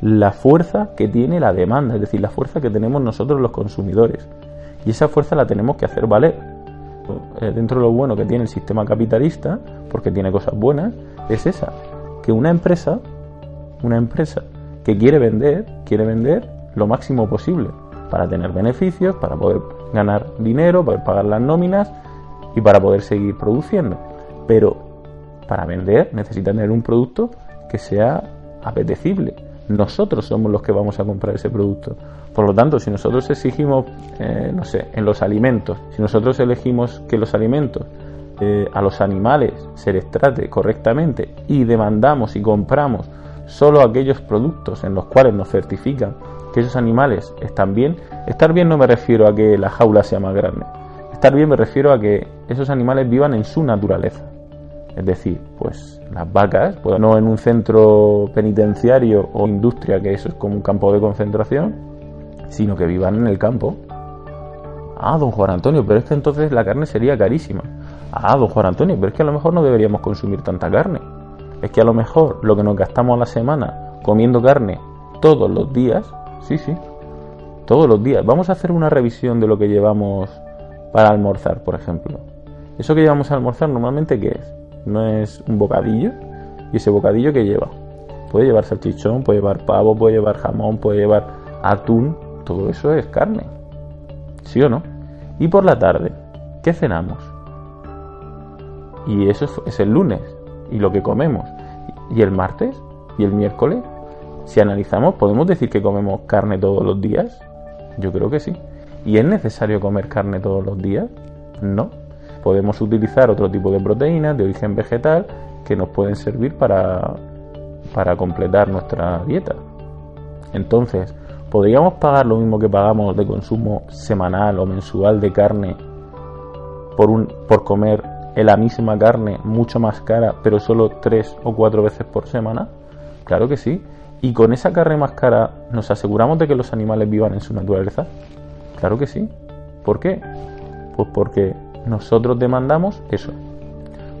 la fuerza que tiene la demanda, es decir, la fuerza que tenemos nosotros los consumidores. Y esa fuerza la tenemos que hacer valer. Eh, dentro de lo bueno que tiene el sistema capitalista, porque tiene cosas buenas, es esa, que una empresa, una empresa que quiere vender, quiere vender lo máximo posible para tener beneficios, para poder ganar dinero, para pagar las nóminas y para poder seguir produciendo. Pero para vender necesita tener un producto que sea apetecible. Nosotros somos los que vamos a comprar ese producto. Por lo tanto, si nosotros exigimos, eh, no sé, en los alimentos, si nosotros elegimos que los alimentos eh, a los animales se les trate correctamente y demandamos y compramos solo aquellos productos en los cuales nos certifican que esos animales están bien, estar bien no me refiero a que la jaula sea más grande, estar bien me refiero a que esos animales vivan en su naturaleza. Es decir, pues las vacas, pues no en un centro penitenciario o industria, que eso es como un campo de concentración, sino que vivan en el campo. Ah, don Juan Antonio, pero es que entonces la carne sería carísima. Ah, don Juan Antonio, pero es que a lo mejor no deberíamos consumir tanta carne. Es que a lo mejor lo que nos gastamos a la semana comiendo carne todos los días, sí, sí, todos los días. Vamos a hacer una revisión de lo que llevamos para almorzar, por ejemplo. Eso que llevamos a almorzar normalmente, ¿qué es? No es un bocadillo. ¿Y ese bocadillo que lleva? Puede llevar salchichón, puede llevar pavo, puede llevar jamón, puede llevar atún. Todo eso es carne. ¿Sí o no? Y por la tarde, ¿qué cenamos? Y eso es el lunes. Y lo que comemos. Y el martes y el miércoles. Si analizamos, ¿podemos decir que comemos carne todos los días? Yo creo que sí. ¿Y es necesario comer carne todos los días? No podemos utilizar otro tipo de proteínas de origen vegetal que nos pueden servir para, para completar nuestra dieta. Entonces, ¿podríamos pagar lo mismo que pagamos de consumo semanal o mensual de carne por, un, por comer la misma carne mucho más cara, pero solo tres o cuatro veces por semana? Claro que sí. ¿Y con esa carne más cara nos aseguramos de que los animales vivan en su naturaleza? Claro que sí. ¿Por qué? Pues porque nosotros demandamos eso.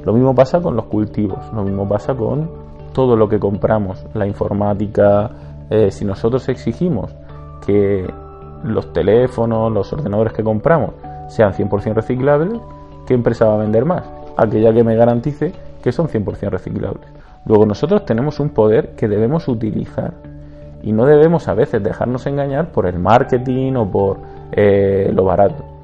Lo mismo pasa con los cultivos, lo mismo pasa con todo lo que compramos, la informática. Eh, si nosotros exigimos que los teléfonos, los ordenadores que compramos sean 100% reciclables, ¿qué empresa va a vender más? Aquella que me garantice que son 100% reciclables. Luego nosotros tenemos un poder que debemos utilizar y no debemos a veces dejarnos engañar por el marketing o por eh, lo barato